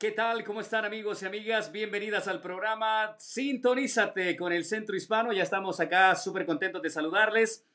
¿Qué tal? ¿Cómo están amigos y amigas? Bienvenidas al programa Sintonízate con el Centro Hispano. Ya estamos acá súper contentos de saludarles.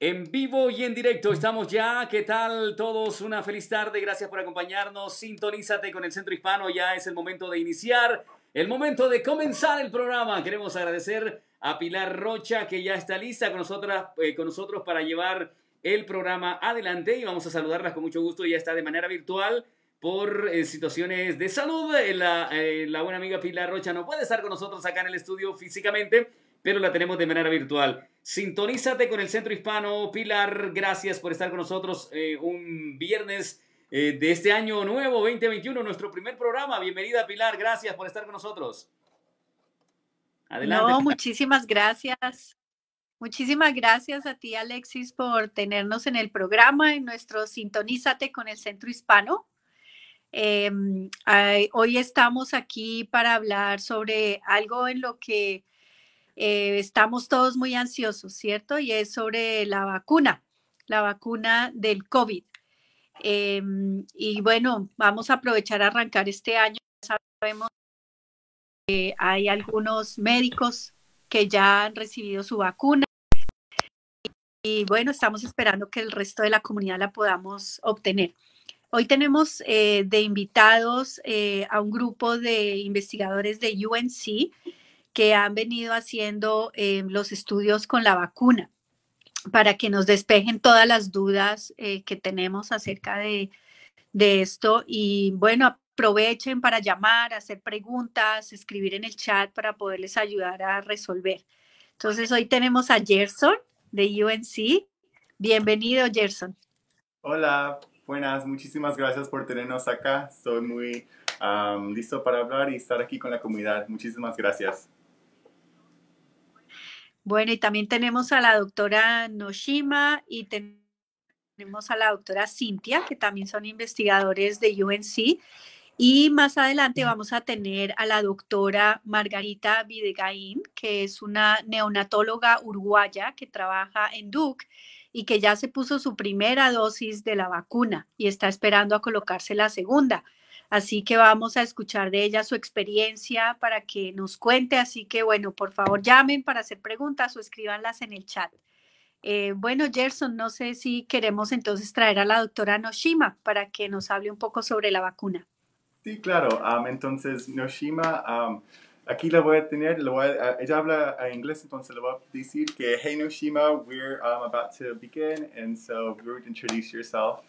En vivo y en directo estamos ya. ¿Qué tal todos? Una feliz tarde. Gracias por acompañarnos. Sintonízate con el Centro Hispano. Ya es el momento de iniciar, el momento de comenzar el programa. Queremos agradecer a Pilar Rocha que ya está lista con, eh, nosotros para llevar el programa adelante y vamos a saludarlas con mucho gusto. Ya está de manera virtual por eh, situaciones de salud. Eh, la, eh, la, buena amiga Pilar Rocha no puede estar con nosotros acá en el estudio físicamente, pero la tenemos de manera virtual. Sintonízate con el Centro Hispano. Pilar, gracias por estar con nosotros un viernes de este año nuevo, 2021, nuestro primer programa. Bienvenida Pilar, gracias por estar con nosotros. Adelante. No, muchísimas gracias. Muchísimas gracias a ti, Alexis, por tenernos en el programa, en nuestro Sintonízate con el Centro Hispano. Eh, hoy estamos aquí para hablar sobre algo en lo que eh, estamos todos muy ansiosos, ¿cierto? Y es sobre la vacuna, la vacuna del COVID. Eh, y bueno, vamos a aprovechar a arrancar este año. Sabemos que hay algunos médicos que ya han recibido su vacuna. Y bueno, estamos esperando que el resto de la comunidad la podamos obtener. Hoy tenemos eh, de invitados eh, a un grupo de investigadores de UNC que han venido haciendo eh, los estudios con la vacuna para que nos despejen todas las dudas que tenemos acerca de, de esto. Y bueno, aprovechen para llamar, hacer preguntas, escribir en el chat para poderles ayudar a resolver. Entonces, hoy tenemos a Gerson de UNC. Bienvenido, Gerson. Hola, Buenas, muchísimas gracias por tenernos acá. Estoy muy listo para hablar y estar aquí con la comunidad. Muchísimas gracias. Bueno, y también tenemos a la doctora Noshima y tenemos a la doctora Cintia, que también son investigadores de UNC. Y más adelante vamos a tener a la doctora Margarita Videgaín, que es una neonatóloga uruguaya que trabaja en Duke y que ya se puso su primera dosis de la vacuna y está esperando a colocarse la segunda. Así que vamos a escuchar de ella su experiencia para que nos cuente. Así que bueno, por favor llamen para hacer preguntas o escríbanlas en el chat. Eh, bueno, Gerson, no sé si queremos entonces traer a la doctora Noshima para que nos hable un poco sobre la vacuna. Sí, claro. entonces, Noshima Aquí la voy a tener, la voy a, ella habla inglés, entonces le voy a decir que, hey Noshima, we're um, about to begin, and so you would introduce yourself.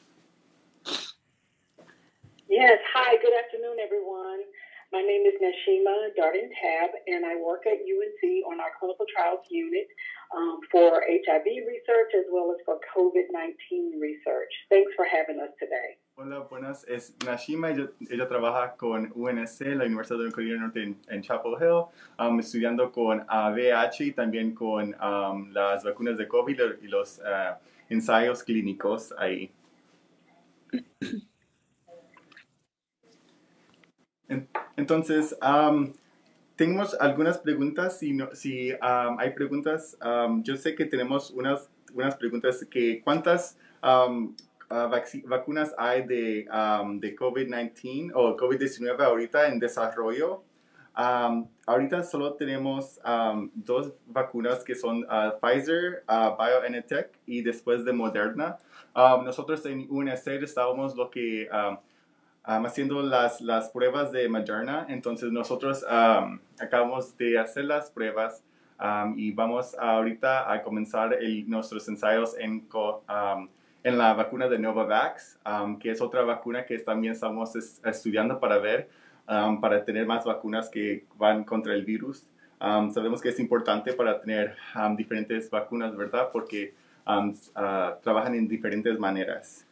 Yes, hi, good afternoon, everyone. My name is Nashima Darden Tab, and I work at UNC on our clinical trials unit um, for HIV research as well as for COVID 19 research. Thanks for having us today. Hola, buenas. Es Nashima. Ella, ella, trabaja con UNC, la Universidad de Carolina Norte en, en, Chapel Hill, um, estudiando con VIH y también con um, las vacunas de COVID y los uh, ensayos clínicos ahí. Entonces, um, tenemos algunas preguntas. Si, no, si um, hay preguntas, um, yo sé que tenemos unas, unas preguntas que cuántas um, uh, vacunas hay de, de COVID-19 o COVID-19 ahorita en desarrollo. ahorita solo tenemos dos vacunas que son uh, Pfizer, uh, BioNTech y después de Moderna. nosotros en UNC estábamos lo que haciendo las, las pruebas de Moderna. Entonces nosotros acabamos de hacer las pruebas y vamos ahorita a comenzar nuestros ensayos en, en la vacuna de Novavax, que es otra vacuna que también estamos estudiando para ver, para tener más vacunas que van contra el virus. sabemos que es importante para tener diferentes vacunas, ¿verdad? Porque ah, trabajan en diferentes maneras.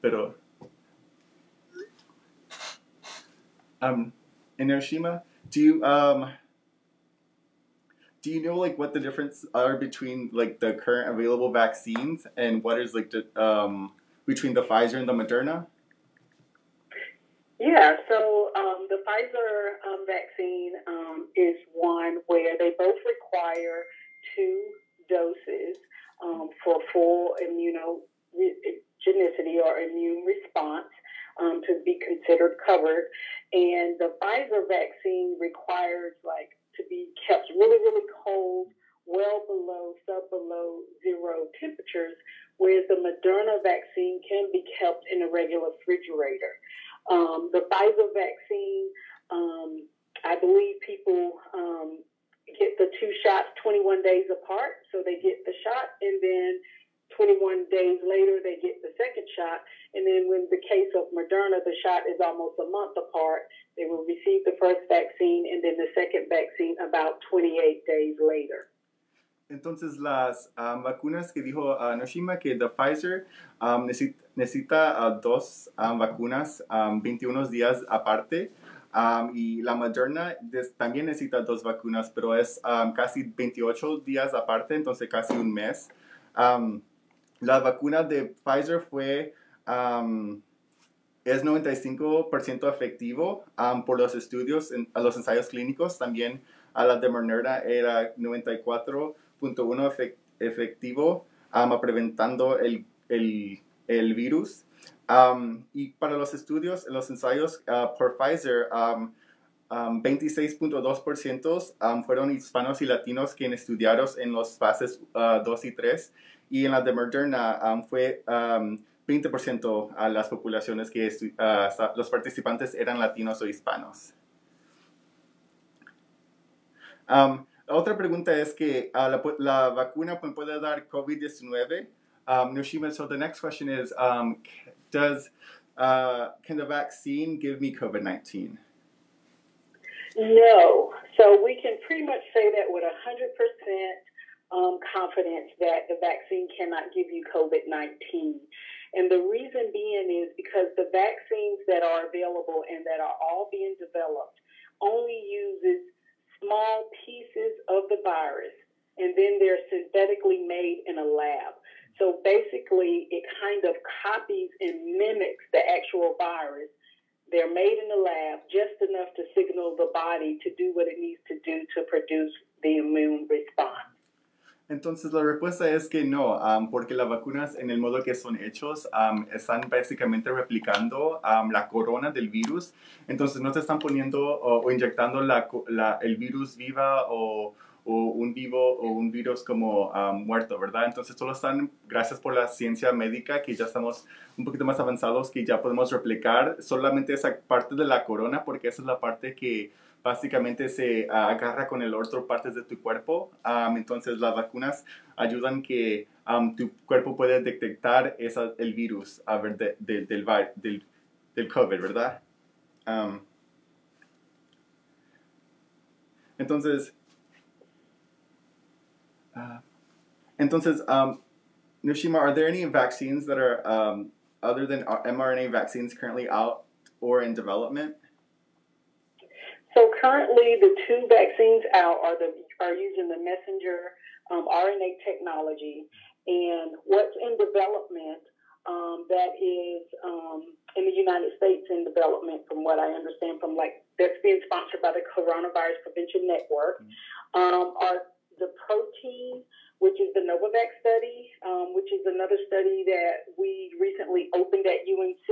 Pero um, in Hiroshima, do you um, do you know like what the difference are between like the current available vaccines and what is like the um, between the Pfizer and the Moderna? Yeah, so um, the Pfizer um, vaccine um, is one where they both require two doses um, for full immunogenicity or immune response um, to be considered covered. And the Pfizer vaccine requires like to be kept really, really cold, well below, sub below zero temperatures, whereas the Moderna vaccine can be kept in a regular refrigerator. Um, the Pfizer vaccine, um, I believe people um, get the two shots 21 days apart. So they get the shot and then 21 days later they get the second shot. And then when the case of Moderna, the shot is almost a month apart. They will receive the first vaccine and then the second vaccine about 28 days later. Entonces, las um, vacunas que dijo uh, Noshima, que de Pfizer um, necesita, necesita uh, dos um, vacunas 21 días aparte. y la Moderna también necesita dos vacunas, pero es casi 28 días aparte, entonces casi un mes. La vacuna de Pfizer fue es 95% efectivo por los estudios, en, los ensayos clínicos. También a la de Moderna era 94.1 efectivo, preventando el, el, el virus. Um, y para los estudios, los ensayos uh, por Pfizer, um, um, 26.2% um, fueron hispanos y latinos quienes estudiaron en las fases 2 uh, y 3. Y en la de Moderna um, fue 20% a las poblaciones que uh, los participantes eran latinos o hispanos. otra pregunta es que uh, la, la, vacuna puede dar COVID-19. Um, Noshima, so the next question is, um, does uh, can the vaccine give me COVID nineteen? No. So we can pretty much say that with hundred percent um, confidence that the vaccine cannot give you COVID nineteen. And the reason being is because the vaccines that are available and that are all being developed only uses small pieces of the virus and then they're synthetically made in a lab. So basically, it kind of copies and mimics the actual virus. They're made in the lab just enough to signal the body to do what it needs to do to produce the immune response. Entonces la respuesta es que no, um, porque las vacunas en el modo que son hechos um, están básicamente replicando um, la corona del virus. Entonces no se están poniendo o, o inyectando la, la, el virus viva o, o un vivo o un virus como muerto, ¿verdad? Entonces solo están, gracias por la ciencia médica, que ya estamos un poquito más avanzados, que ya podemos replicar solamente esa parte de la corona, porque esa es la parte que básicamente se agarra con el otro partes de tu cuerpo. entonces las vacunas ayudan que tu cuerpo puede detectar esa, el virus a ver, del, del, del COVID, ¿verdad? entonces, uh, entonces, um, Nushima, are there any vaccines that are um, other than mRNA vaccines currently out or in development? So currently, the two vaccines out are the are using the messenger um, RNA technology, and what's in development um, that is um, in the United States in development, from what I understand, from like that's being sponsored by the Coronavirus Prevention Network, mm-hmm. um, are the protein, which is the Novavax study, um, which is another study that we recently opened at UNC.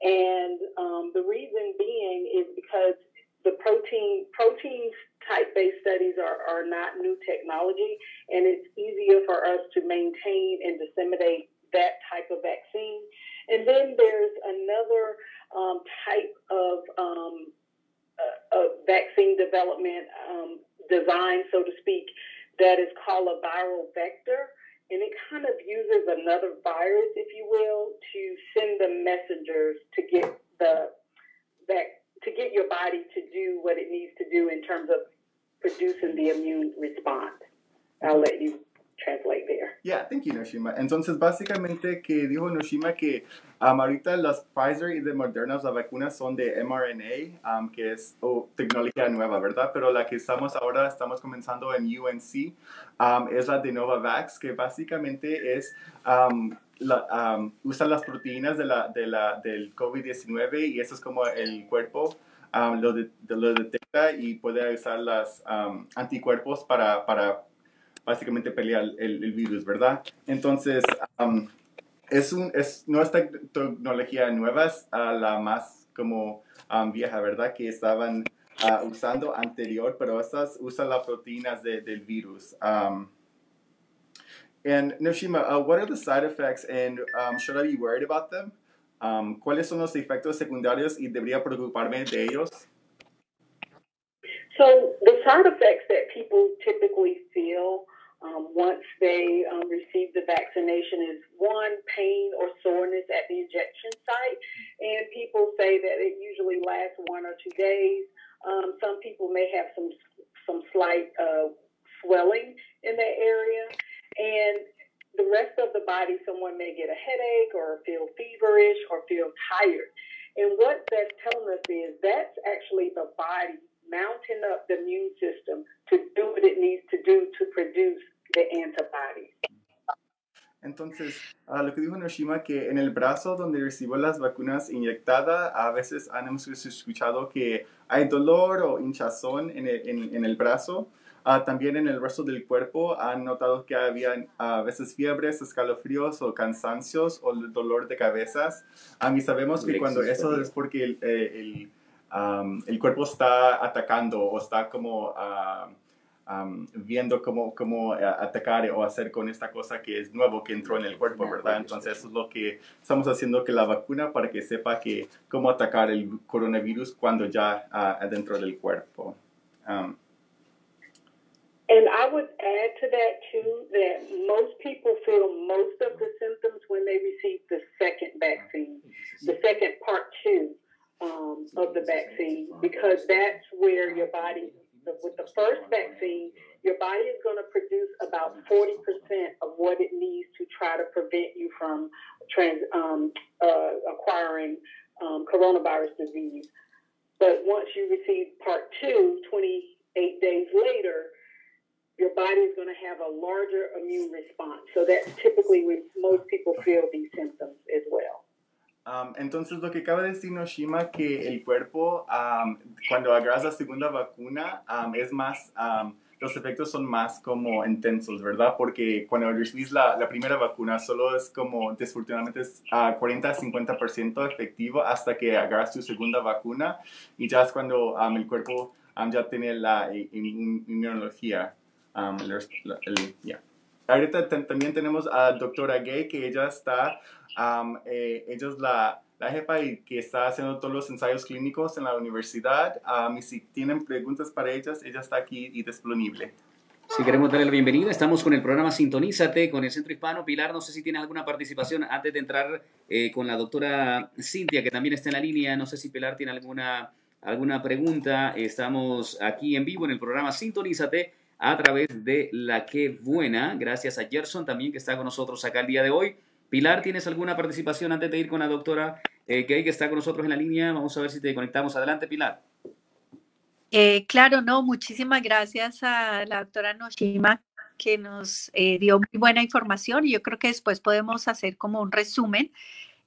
And um, the reason being is because the protein proteins type based studies are, are not new technology, and it's easier for us to maintain and disseminate that type of vaccine. And then there's another um, type of, um, uh, of vaccine development um, design, so to speak, that is called a viral vector. And it kind of uses another virus, if you will, to send the messengers to get the that to get your body to do what it needs to do in terms of producing the immune response. I'll let you translate there. Yeah, thank you, Noshima. Entonces, básicamente, que dijo Noshima que um, ahorita las Pfizer y de Moderna, las vacunas son de mRNA, um, que es oh, tecnología nueva, ¿verdad? Pero la que estamos ahora, estamos comenzando en UNC, um, es la de Novavax, que básicamente es... La, usa las proteínas de la, de la, del COVID-19 y eso es como el cuerpo lo, de, lo detecta y puede usar los anticuerpos para, para básicamente pelear el, el, virus, ¿verdad? Entonces, es un, es, no es tecnología nueva, es uh, la más como um, vieja, ¿verdad? Que estaban uh, usando anterior, pero estas usan las proteínas de, del virus. And Noshima, uh, what are the side effects and um, should I be worried about them? Um, ¿Cuáles son los efectos secundarios y debería preocuparme de ellos? So the side effects that people typically feel um, once they um, receive the vaccination is one, pain or soreness at the injection site. And people say that it usually lasts one or two days. Um, some people may have some some slight uh, swelling in that area, and the rest of the body, someone may get a headache or feel feverish or feel tired. And what that's telling us is that's actually the body mounting up the immune system to do what it needs to do to produce the antibodies. Entonces, uh, lo que dijo Noshima, que en el brazo donde recibió las vacunas inyectadas, a veces han escuchado que hay dolor o hinchazón en el, en, en el brazo. Uh, también en el resto del cuerpo han notado que había a veces fiebres, escalofríos o cansancios o dolor de cabezas. A mí sabemos que cuando eso es porque el, eh, el, um, el, cuerpo está atacando o está como... Uh, um, viendo cómo, cómo eh, atacar o hacer con esta cosa que es nuevo que entró en el cuerpo, ¿verdad? Entonces eso es lo que estamos haciendo que la vacuna para que sepa que cómo atacar el coronavirus cuando ya uh, adentro del cuerpo. And I would add to that too that most people feel most of the symptoms when they receive the second vaccine, the second part two um, of the vaccine, because that's where your body with the first vaccine, your body is going to produce about 40% of what it needs to try to prevent you from trans, um, uh, acquiring um, coronavirus disease. But once you receive part two, 28 days later, your body is going to have a larger immune response. So that's typically when most people feel these symptoms as well. Um, entonces, lo que acaba de decir Noshima, que el cuerpo, um, cuando agarras la segunda vacuna, um, es más, los efectos son más como intensos, ¿verdad? Porque cuando recibís la, la primera vacuna, solo es como, desafortunadamente, es uh, 40-50% efectivo hasta que agarras tu segunda vacuna y ya es cuando el cuerpo ya tiene la inmunología. El, el, yeah. Ahorita también tenemos a doctora Gay, que ella está eh, ella es la, la, jefa y que está haciendo todos los ensayos clínicos en la universidad. y si tienen preguntas para ellas, ella está aquí y disponible. Si queremos darle la bienvenida, estamos con el programa Sintonízate con el Centro Hispano. Pilar, no sé si tiene alguna participación antes de entrar eh, con la doctora Cintia, que también está en la línea. No sé si Pilar tiene alguna, alguna pregunta. Estamos aquí en vivo en el programa Sintonízate a través de La Que Buena. Gracias a Gerson también que está con nosotros acá el día de hoy. Pilar, ¿tienes alguna participación antes de ir con la doctora eh, Gay que está con nosotros en la línea? Vamos a ver si te conectamos. Adelante, Pilar. Eh, claro, no, muchísimas gracias a la doctora Noshima que nos eh, dio muy buena información y yo creo que después podemos hacer como un resumen,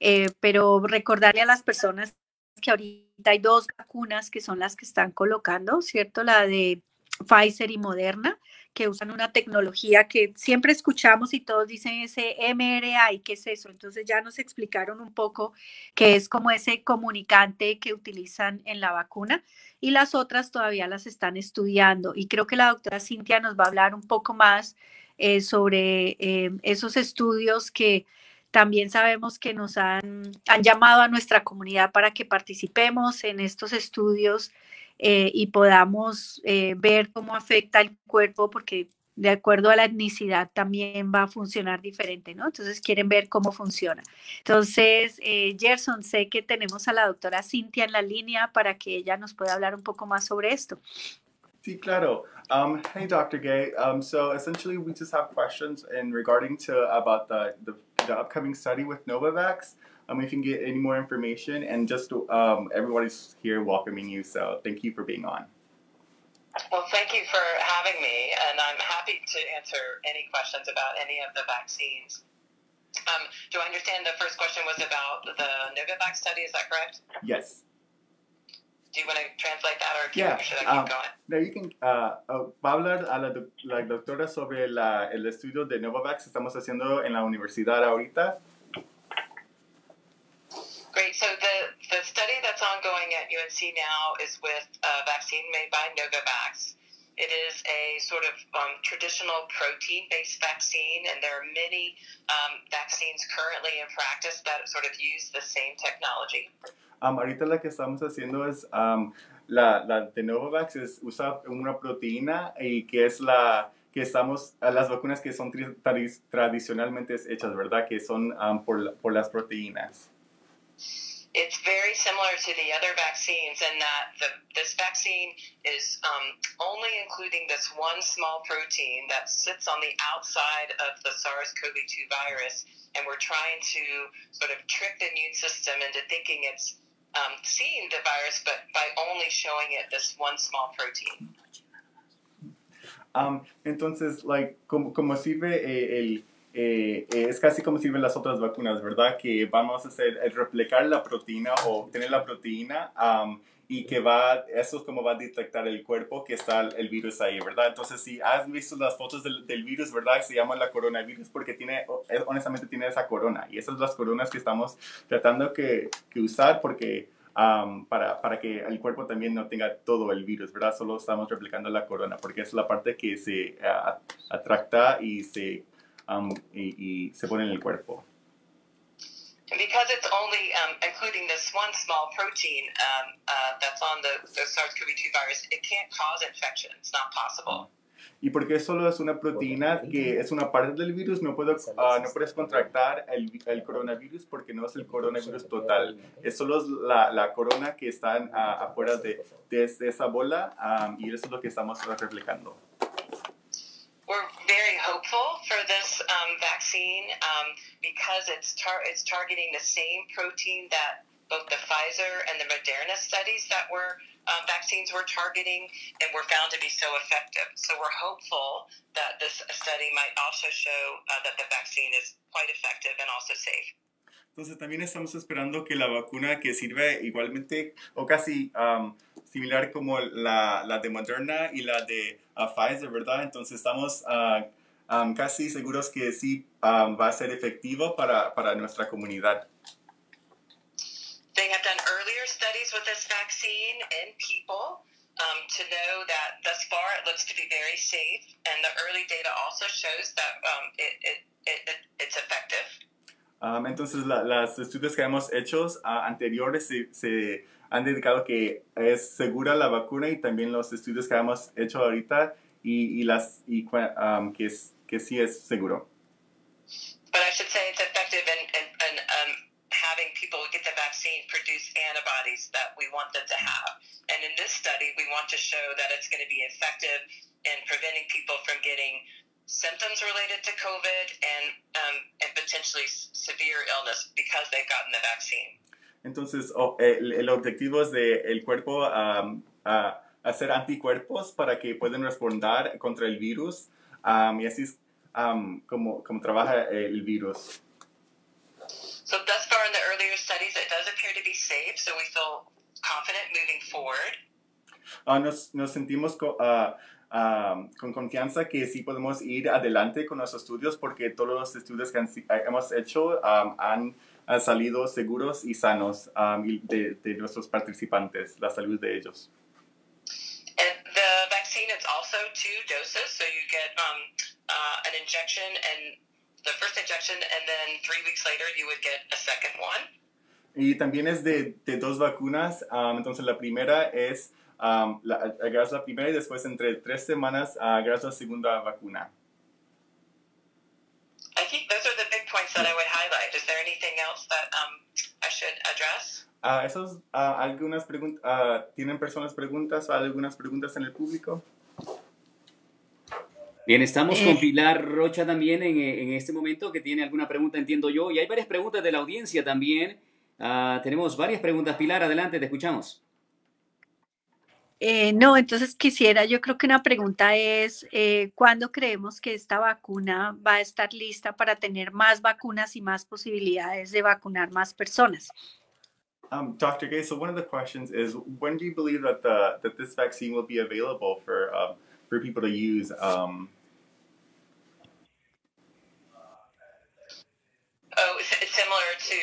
eh, pero recordarle a las personas que ahorita hay dos vacunas que son las que están colocando, ¿cierto? La de Pfizer y Moderna que usan una tecnología que siempre escuchamos y todos dicen ese MRA y qué es eso. Entonces ya nos explicaron un poco qué es como ese comunicante que utilizan en la vacuna y las otras todavía las están estudiando. Y creo que la doctora Cintia nos va a hablar un poco más eh, sobre eh, esos estudios que también sabemos que nos han, han llamado a nuestra comunidad para que participemos en estos estudios eh, y podamos eh, ver cómo afecta el cuerpo, porque de acuerdo a la etnicidad también va a funcionar diferente, ¿no? Entonces quieren ver cómo funciona. Entonces, eh, Gerson, sé que tenemos a la doctora Cintia en la línea para que ella nos pueda hablar un poco más sobre esto. Sí, claro. Um, hey, Dr. Gay. Um, so essentially, we just have questions in regarding to about the, the, the upcoming study with Novavax. Um, if you can get any more information. And just um, everybody's here welcoming you, so thank you for being on. Well, thank you for having me, and I'm happy to answer any questions about any of the vaccines. Um, do I understand the first question was about the Novavax study? Is that correct? Yes. Do you want to translate that, or yeah, should I keep um, going? No, you can. Uh, oh, va a hablar a la, la doctora sobre la, el estudio de Novavax que estamos haciendo en la universidad ahorita. Great. So the, the study that's ongoing at UNC now is with a vaccine made by Novavax. It is a sort of um, traditional protein based vaccine, and there are many um, vaccines currently in practice that sort of use the same technology. Um, ahorita la que estamos haciendo es um, la, la de Novavax es, usa una proteína y que es la que estamos las vacunas que son tri- tradi- tradicionalmente hechas, ¿verdad? Que son um, por, por las proteínas. It's very similar to the other vaccines in that the, this vaccine is um, only including this one small protein that sits on the outside of the SARS CoV 2 virus. And we're trying to sort of trick the immune system into thinking it's um, seeing the virus, but by only showing it this one small protein. Um, entonces, like, como, como sirve eh, el, eh, eh, es casi como sirven las otras vacunas, ¿verdad? Que vamos a hacer, el replicar la proteína o obtener la proteína um, y que va, eso es como va a detectar el cuerpo que está el virus ahí, ¿verdad? Entonces, si has visto las fotos del, del virus, ¿verdad? Se llama la coronavirus porque tiene, eh, honestamente tiene esa corona y esas son las coronas que estamos tratando que, que usar porque um, para, para que el cuerpo también no tenga todo el virus, ¿verdad? Solo estamos replicando la corona, porque es la parte que se uh, atracta y se, um, y, y se pone en el cuerpo. Because it's only um, including this one small protein um, uh, that's on the, the SARS-CoV-2 virus, it can't cause infection. It's not possible. Y porque solo es una proteína que es una parte del virus, no, puedo, uh, no puedes contractar el, el, coronavirus porque no es el coronavirus total. Es solo la, la corona que está uh, afuera de, de, esa bola um, y eso es lo que estamos replicando. We're very hopeful for this um, vaccine um, because it's, tar- it's targeting the same protein that both the Pfizer and the Moderna studies that were um, vaccines were targeting and were found to be so effective. So we're hopeful that this study might also show uh, that the vaccine is quite effective and also safe. Entonces también estamos esperando que la vacuna que sirve igualmente o casi um, similar como la, la, de Moderna y la de uh, Pfizer, ¿verdad? Entonces estamos uh, um, casi seguros que sí um, va a ser efectivo para, para nuestra comunidad. They have done earlier studies with this vaccine in people um, to know that thus far it looks to be very safe, and the early data also shows that um, it, it, it, it, it's effective. Entonces, la, las estudios que hemos hecho uh, anteriores se, se, han dedicado que es segura la vacuna y también los estudios que hemos hecho ahorita y, y las y, um, que, es, que sí es seguro. But I should say it's effective in, in, in um, having people get the vaccine produce antibodies that we want them to have. And in this study, we want to show that it's going to be effective in preventing people from getting symptoms related to COVID and, um, and potentially severe illness because they've gotten the vaccine. Entonces, oh, el, el, objetivo es el cuerpo um, uh, hacer anticuerpos para que puedan responder contra el virus um, y así es um, como, como trabaja el virus. So thus far in the earlier studies, it does appear to be safe, so we feel confident moving forward. Uh, nos, nos sentimos uh, Um, con confianza que sí podemos ir adelante con los estudios porque todos los estudios que han, hemos hecho um, han, han, salido seguros y sanos um, de, de, nuestros participantes, la salud de ellos. And the vaccine is also two doses, so you get uh, an injection and the first injection, and then three weeks later you would get a second one. Y también es de, de dos vacunas, entonces la primera es Um, la, agarras la primera y después entre tres semanas agarras la segunda vacuna. Else that um, I should address? Uh, esos, uh, algunas preguntas, ¿tienen personas preguntas o algunas preguntas en el público? Bien, estamos con Pilar Rocha también en, en, este momento que tiene alguna pregunta, entiendo yo, y hay varias preguntas de la audiencia también. tenemos varias preguntas. Pilar, adelante, te escuchamos. Eh, no, entonces quisiera, yo creo que una pregunta es, eh, ¿cuándo creemos que esta vacuna va a estar lista para tener más vacunas y más posibilidades de vacunar más personas? Um, Dr. Gay, so one of the questions is, when do you believe that the that this vaccine will be available for um, for people to use? Um... Oh, similar to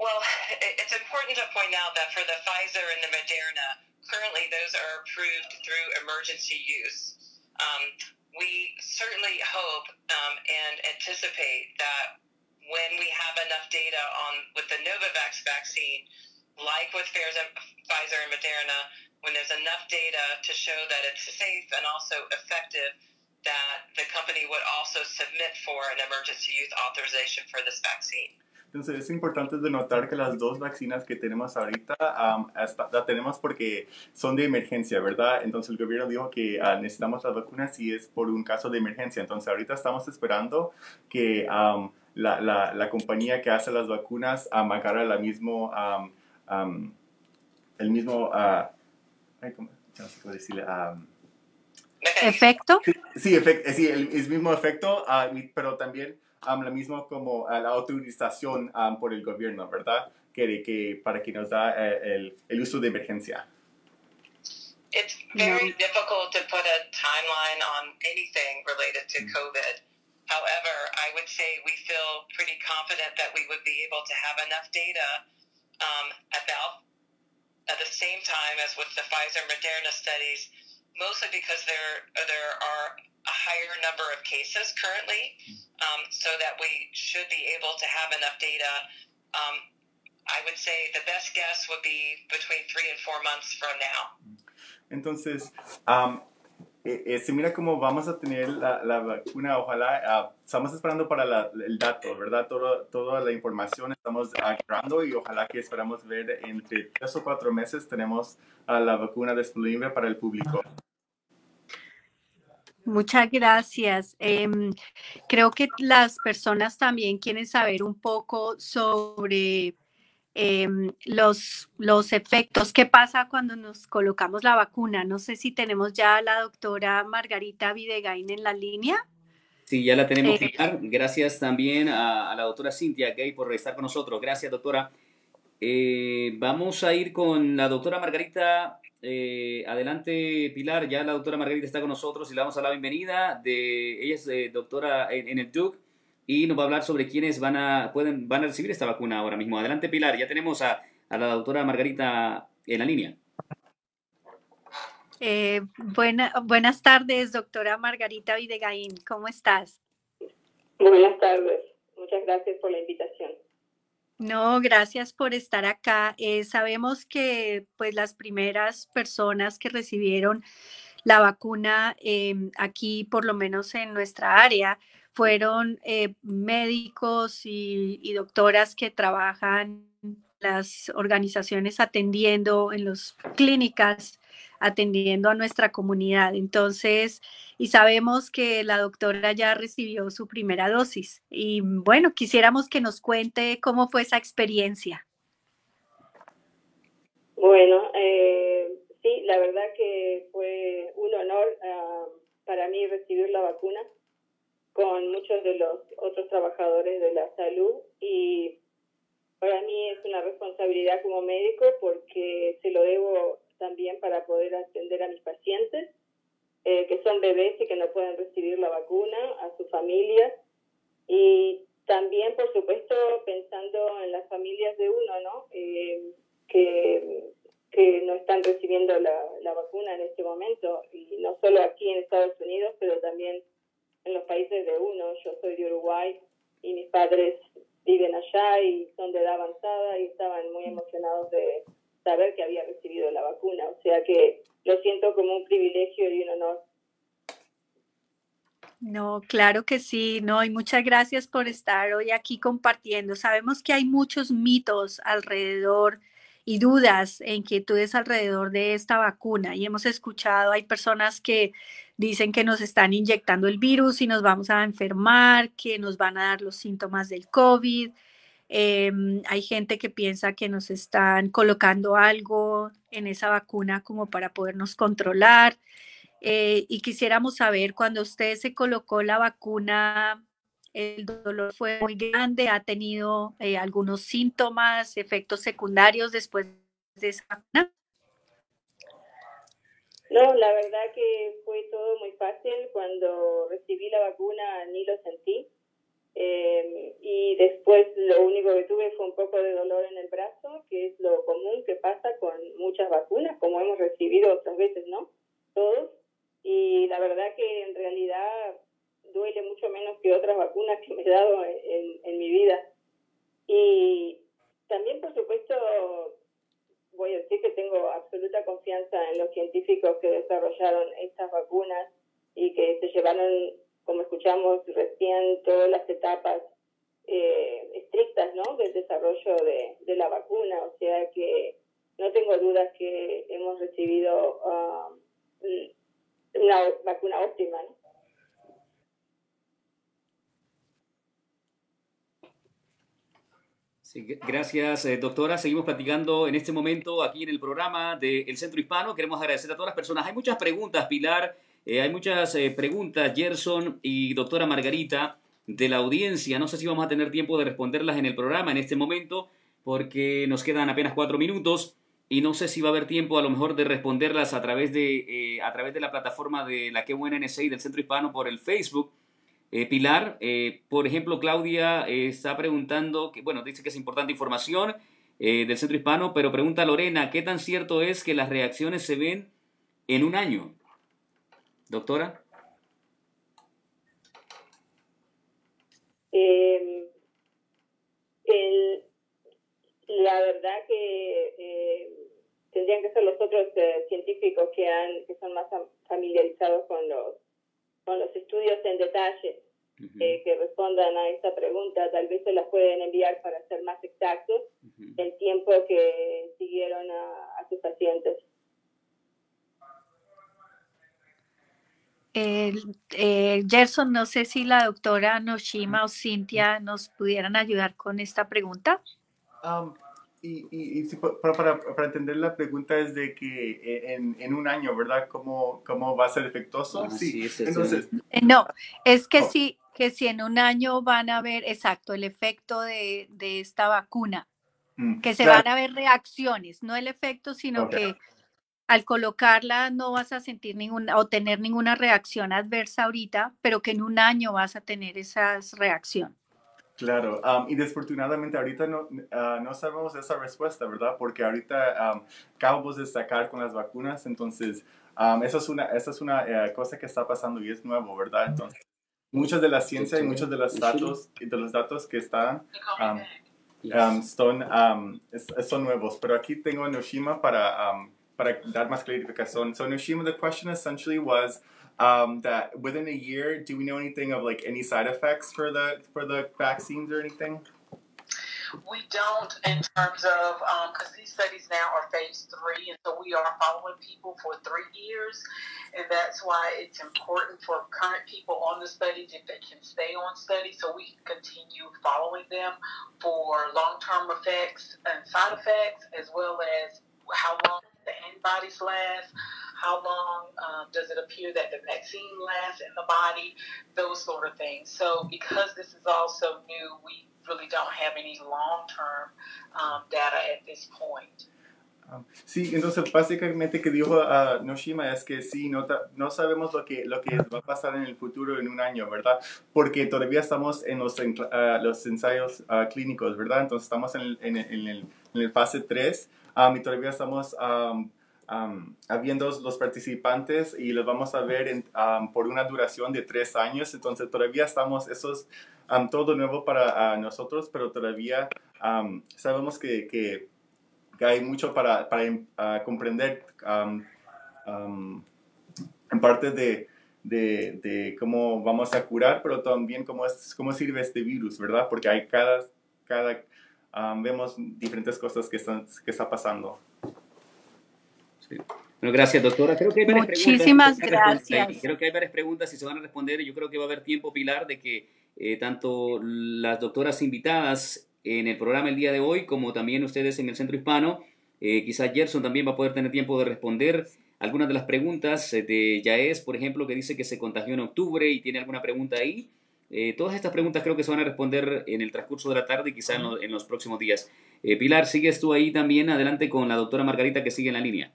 Well, it's important to point out that for the Pfizer and the Moderna, currently those are approved through emergency use. Um, we certainly hope um, and anticipate that when we have enough data on with the Novavax vaccine, like with Pfizer and Moderna, when there's enough data to show that it's safe and also effective, that the company would also submit for an emergency use authorization for this vaccine. Entonces es importante de notar que las dos vacinas que tenemos ahorita um, hasta, la tenemos porque son de emergencia, ¿verdad? Entonces el gobierno dijo que uh, necesitamos las vacunas si es por un caso de emergencia. Entonces ahorita estamos esperando que um, la, la, la, compañía que hace las vacunas um, agarre la mismo, el mismo, uh, ay, ¿cómo? no sé cómo decirle, ¿Efecto? Sí, sí, efect, sí el, el, mismo efecto, pero también um, lo mismo como uh, la autorización um, por el gobierno, ¿verdad? Que, que para que nos da uh, el, el uso de emergencia. It's very no. difficult to put a timeline on anything related to mm. COVID. However, I would say we feel pretty confident that we would be able to have enough data um, about at the same time as with the Pfizer Moderna studies, mostly because there there are a higher number of cases currently, um, so that we should be able to have enough data. Um, I would say the best guess would be between three and four months from now. Entonces, um, eh, se mira cómo vamos a tener la, la vacuna, ojalá, uh, estamos esperando para la, el dato, ¿verdad? Todo, toda la información estamos agarrando y ojalá que esperamos ver entre tres o cuatro meses tenemos uh, la vacuna disponible para el público. Muchas gracias. Em, creo que las personas también quieren saber un poco sobre em, los, los efectos. ¿Qué pasa cuando nos colocamos la vacuna? No sé si tenemos ya a la doctora Margarita Videgain en la línea. Sí, ya la tenemos. Eh, Gracias también a, la doctora Cintia Gay por estar con nosotros. Gracias, doctora. Eh, vamos a ir con la doctora Margarita eh, adelante, Pilar. Ya la doctora Margarita está con nosotros y le damos a la bienvenida. De, ella es eh, doctora en, el Duke y nos va a hablar sobre quiénes van a, pueden, van a recibir esta vacuna ahora mismo. Adelante, Pilar. Ya tenemos a, a la doctora Margarita en la línea. Eh, buena, buenas tardes, doctora Margarita Videgaín. ¿Cómo estás? Buenas tardes. Muchas gracias por la invitación. No, gracias por estar acá. Eh, sabemos que pues las primeras personas que recibieron la vacuna em, aquí, por lo menos en nuestra área, fueron eh, médicos y, y, doctoras que trabajan las organizaciones atendiendo en las clínicas atendiendo a nuestra comunidad. Entonces, y sabemos que la doctora ya recibió su primera dosis. Y bueno, quisiéramos que nos cuente cómo fue esa experiencia. Bueno, eh, sí, la verdad que fue un honor uh, para mí recibir la vacuna con muchos de los otros trabajadores de la salud y para mí es una responsabilidad como médico porque se lo debo también para poder atender a mis pacientes, eh, que son bebés y que no pueden recibir la vacuna, a sus familias. Y también, por supuesto, pensando en las familias de uno, ¿no? Eh, que, que no están recibiendo la, la vacuna en este momento, y no solo aquí en Estados Unidos, pero también en los países de uno. Yo soy de Uruguay y mis padres viven allá y son de edad avanzada y estaban muy emocionados de, saber que había recibido la vacuna. O sea que lo siento como un privilegio y un honor. No, claro que sí, no, y muchas gracias por estar hoy aquí compartiendo. Sabemos que hay muchos mitos alrededor y dudas e inquietudes alrededor de esta vacuna y hemos escuchado, hay personas que dicen que nos están inyectando el virus y nos vamos a enfermar, que nos van a dar los síntomas del COVID, Em, hay gente que piensa que nos están colocando algo en esa vacuna como para podernos controlar. Eh, y quisiéramos saber, cuando usted se colocó la vacuna, el dolor fue muy grande, ha tenido eh, algunos síntomas, efectos secundarios después de esa vacuna. No, la verdad que fue todo muy fácil. Cuando recibí la vacuna ni lo sentí. Eh, y después lo único que tuve fue un poco de dolor en el brazo, que es lo común que pasa con muchas vacunas, como hemos recibido otras veces, ¿no? Todos. Y la verdad que en realidad duele mucho menos que otras vacunas que me he dado en, en, mi vida. Y también, por supuesto, voy a decir que tengo absoluta confianza en los científicos que desarrollaron estas vacunas y que se llevaron, como escuchamos recién, todas las etapas eh, estrictas ¿no? del desarrollo de, de, la vacuna. O sea que no tengo dudas que hemos recibido uh, una vacuna óptima. ¿no? gracias, eh, doctora. Seguimos platicando en este momento aquí en el programa del Centro Hispano. Queremos agradecer a todas las personas. Hay muchas preguntas, Pilar. Eh, hay muchas eh, preguntas, Gerson y doctora Margarita, de la audiencia. No sé si vamos a tener tiempo de responderlas en el programa en este momento, porque nos quedan apenas cuatro minutos y no sé si va a haber tiempo a lo mejor de responderlas a través de, a través de la plataforma de la que buena NSA y del Centro Hispano por el Facebook. Eh, Pilar, eh, por ejemplo, Claudia eh, está preguntando, que, bueno, dice que es importante información del Centro Hispano, pero pregunta Lorena, ¿qué tan cierto es que las reacciones se ven en un año? Doctora. Em, la verdad que tendrían que ser los otros científicos que, han, que son más familiarizados con los con los estudios en detalle eh, que respondan a esta pregunta, tal vez se las pueden enviar para ser más exactos el tiempo que siguieron a, sus pacientes. Eh, Gerson, no sé si la doctora Noshima o Cintia nos pudieran ayudar con esta pregunta. Um, y, y, para, para, para, entender la pregunta es de que eh, en, en, un año, ¿verdad? ¿Cómo, cómo va a ser efectuoso? Ah, sí, entonces... Eh, no, es que oh. sí, que si en un año van a ver, exacto, el efecto de, de esta vacuna, mm, que se van a ver reacciones, no el efecto, sino que al colocarla no vas a sentir ninguna o tener ninguna reacción adversa ahorita, pero que en un año vas a tener esas reacciones. Claro, y desafortunadamente ahorita no, uh, no sabemos esa respuesta, ¿verdad? Porque ahorita um, acabamos de sacar con las vacunas, entonces um, eso es una, eso es una uh, cosa que está pasando y es nuevo, ¿verdad? Entonces, muchas de la ciencia y muchos de los datos, de los datos que están son, son nuevos, pero aquí tengo a Noshima para, para dar más clarificación. So Noshima, the question essentially was, um, that within a year, do we know anything of like any side effects for the for the vaccines or anything? We don't in terms of because um, these studies now are phase three, and so we are following people for three years, and that's why it's important for current people on the study if they can stay on study, so we can continue following them for long-term effects and side effects, as well as how long the antibodies last how long um, does it appear that the vaccine lasts in the body, those sort of things. So, because this is all so new, we really don't have any long term um, data at this point. Sí, entonces básicamente que dijo uh, Noshima es que sí, no, no sabemos lo que, lo que va a pasar en el futuro en un año, ¿verdad? Porque todavía estamos en los, uh, los ensayos uh, clínicos, ¿verdad? Entonces estamos en, en, en, el, en el, fase 3 um, y todavía estamos um, um, los participantes y los vamos a ver en, um, por una duración de tres años. Entonces todavía estamos, eso es um, todo nuevo para uh, nosotros, pero todavía sabemos que, que, que, hay mucho para, para uh, comprender en parte de, de, de, cómo vamos a curar, pero también cómo, es, cómo sirve este virus, ¿verdad? Porque hay cada, cada vemos diferentes cosas que están que está pasando. Bueno, gracias, doctora. Creo que hay varias Muchísimas preguntas gracias. Creo que hay varias preguntas y se van a responder. Yo creo que va a haber tiempo, Pilar, de que eh, tanto las doctoras invitadas en el programa el día de hoy, como también ustedes en el Centro Hispano, eh, quizás Gerson también va a poder tener tiempo de responder algunas de las preguntas eh, de Yaes, por ejemplo, que dice que se contagió en octubre y tiene alguna pregunta ahí. todas estas preguntas creo que se van a responder en el transcurso de la tarde y quizás en, los próximos días. Pilar, sigues tú ahí también adelante con la doctora Margarita que sigue en la línea.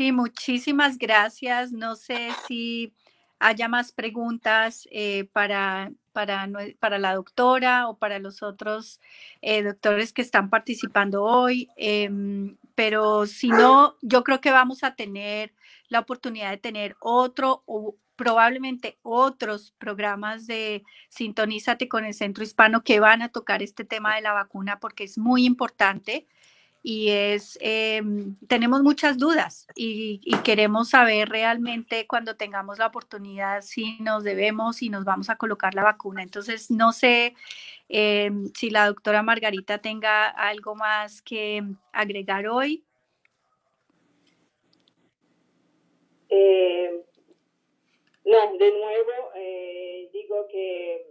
Sí, muchísimas gracias. No sé si haya más preguntas eh, para, para, para, la doctora o para los otros eh, doctores que están participando hoy. Em, pero si no, yo creo que vamos a tener la oportunidad de tener otro o probablemente otros programas de Sintonízate con el Centro Hispano que van a tocar este tema de la vacuna porque es muy importante y es, em, tenemos muchas dudas y, queremos saber realmente cuando tengamos la oportunidad si nos debemos y nos vamos a colocar la vacuna. Entonces, no sé em, si la doctora Margarita tenga algo más que agregar hoy. Eh, no, de nuevo, eh, digo que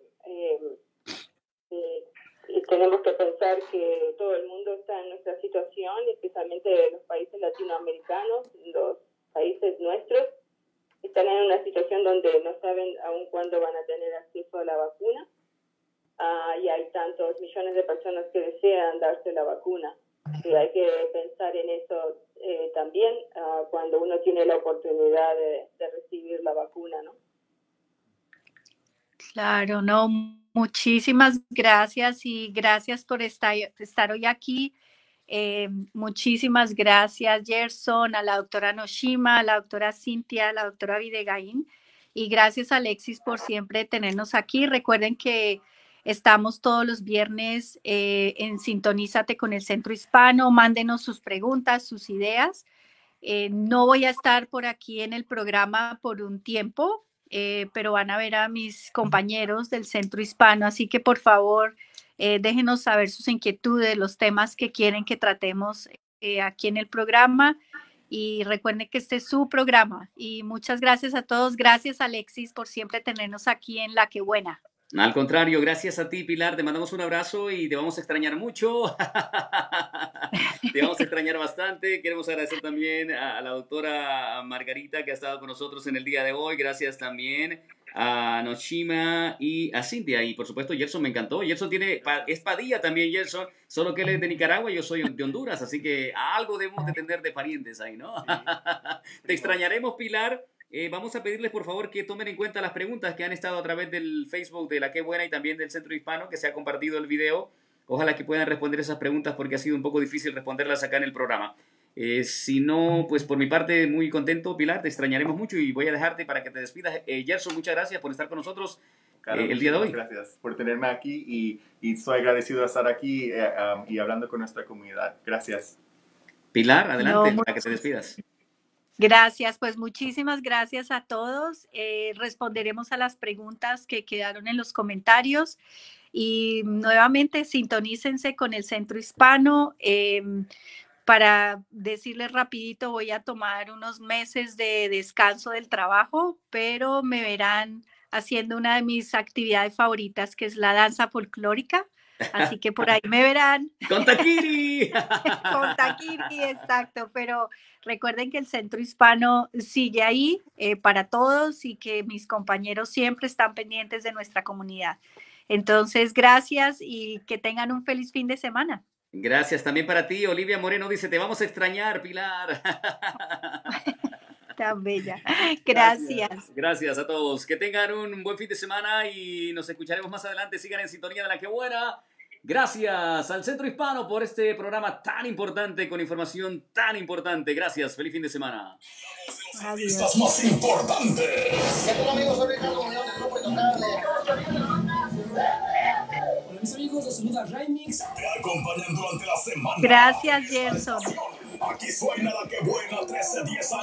eh, tenemos que pensar que todo el mundo está en nuestra situación, especialmente los países latinoamericanos, los países nuestros, están en una situación donde no saben aún cuándo van a tener acceso a la vacuna. Ah, y hay tantos millones de personas que desean darse la vacuna. Y hay que pensar en eso eh, también ah, cuando uno tiene la oportunidad de, de recibir la vacuna, ¿no? Claro, no, muchísimas gracias y gracias por estar, hoy aquí. Eh, muchísimas gracias, Gerson, a la doctora Noshima, a la doctora Cintia, a la doctora Videgaín. Y gracias, Alexis, por siempre tenernos aquí. Recuerden que estamos todos los viernes eh, en Sintonízate con el Centro Hispano. Mándenos sus preguntas, sus ideas. Eh, no voy a estar por aquí en el programa por un tiempo, eh, pero van a ver a mis compañeros del Centro Hispano, así que por favor eh, déjenos saber sus inquietudes, los temas que quieren que tratemos eh, aquí en el programa y recuerden que este es su programa y muchas gracias a todos, gracias Alexis por siempre tenernos aquí en La Que Buena. Al contrario, gracias a ti, Pilar. Te mandamos un abrazo y te vamos a extrañar mucho. te vamos a extrañar bastante. Queremos agradecer también a, la doctora Margarita que ha estado con nosotros en el día de hoy. Gracias también a Noshima y a Cintia. Y por supuesto, Gerson me encantó. Gerson tiene, es Padilla también, Gerson, solo que él es de Nicaragua y yo soy de Honduras. Así que algo debemos de tener de parientes ahí, ¿no? te extrañaremos, Pilar. Eh, vamos a pedirles por favor que tomen en cuenta las preguntas que han estado a través del Facebook de La Que Buena y también del Centro Hispano, que se ha compartido el video. Ojalá que puedan responder esas preguntas porque ha sido un poco difícil responderlas acá en el programa. Eh, si no, pues por mi parte, muy contento, Pilar, te extrañaremos mucho y voy a dejarte para que te despidas. Eh, Gerson, muchas gracias por estar con nosotros el día de hoy. Gracias por tenerme aquí y, y soy agradecido de estar aquí um, y hablando con nuestra comunidad. Gracias. Pilar, adelante, para que te despidas. Gracias, pues muchísimas gracias a todos. Eh, responderemos a las preguntas que quedaron en los comentarios y nuevamente sintonícense con el Centro Hispano. Em, para decirles rapidito, voy a tomar unos meses de descanso del trabajo, pero me verán haciendo una de mis actividades favoritas, que es la danza folclórica. Así que por ahí me verán. Con Taquiri. Con Taquiri, exacto. Pero recuerden que el Centro Hispano sigue ahí eh, para todos y que mis compañeros siempre están pendientes de nuestra comunidad. Entonces, gracias y que tengan un feliz fin de semana. Gracias también para ti. Olivia Moreno dice, te vamos a extrañar, Pilar. Tan bella. Gracias. Gracias. a todos. Que tengan un buen fin de semana y nos escucharemos más adelante. Sigan en sintonía de la que buena. Gracias al Centro Hispano por este programa tan importante, con información tan importante. Gracias, feliz fin de semana. Adiós. más importantes. Amigos, los saluda Remix. Te acompañan durante la semana. Gracias, Gerson. Aquí suena la que buena 1310 AM.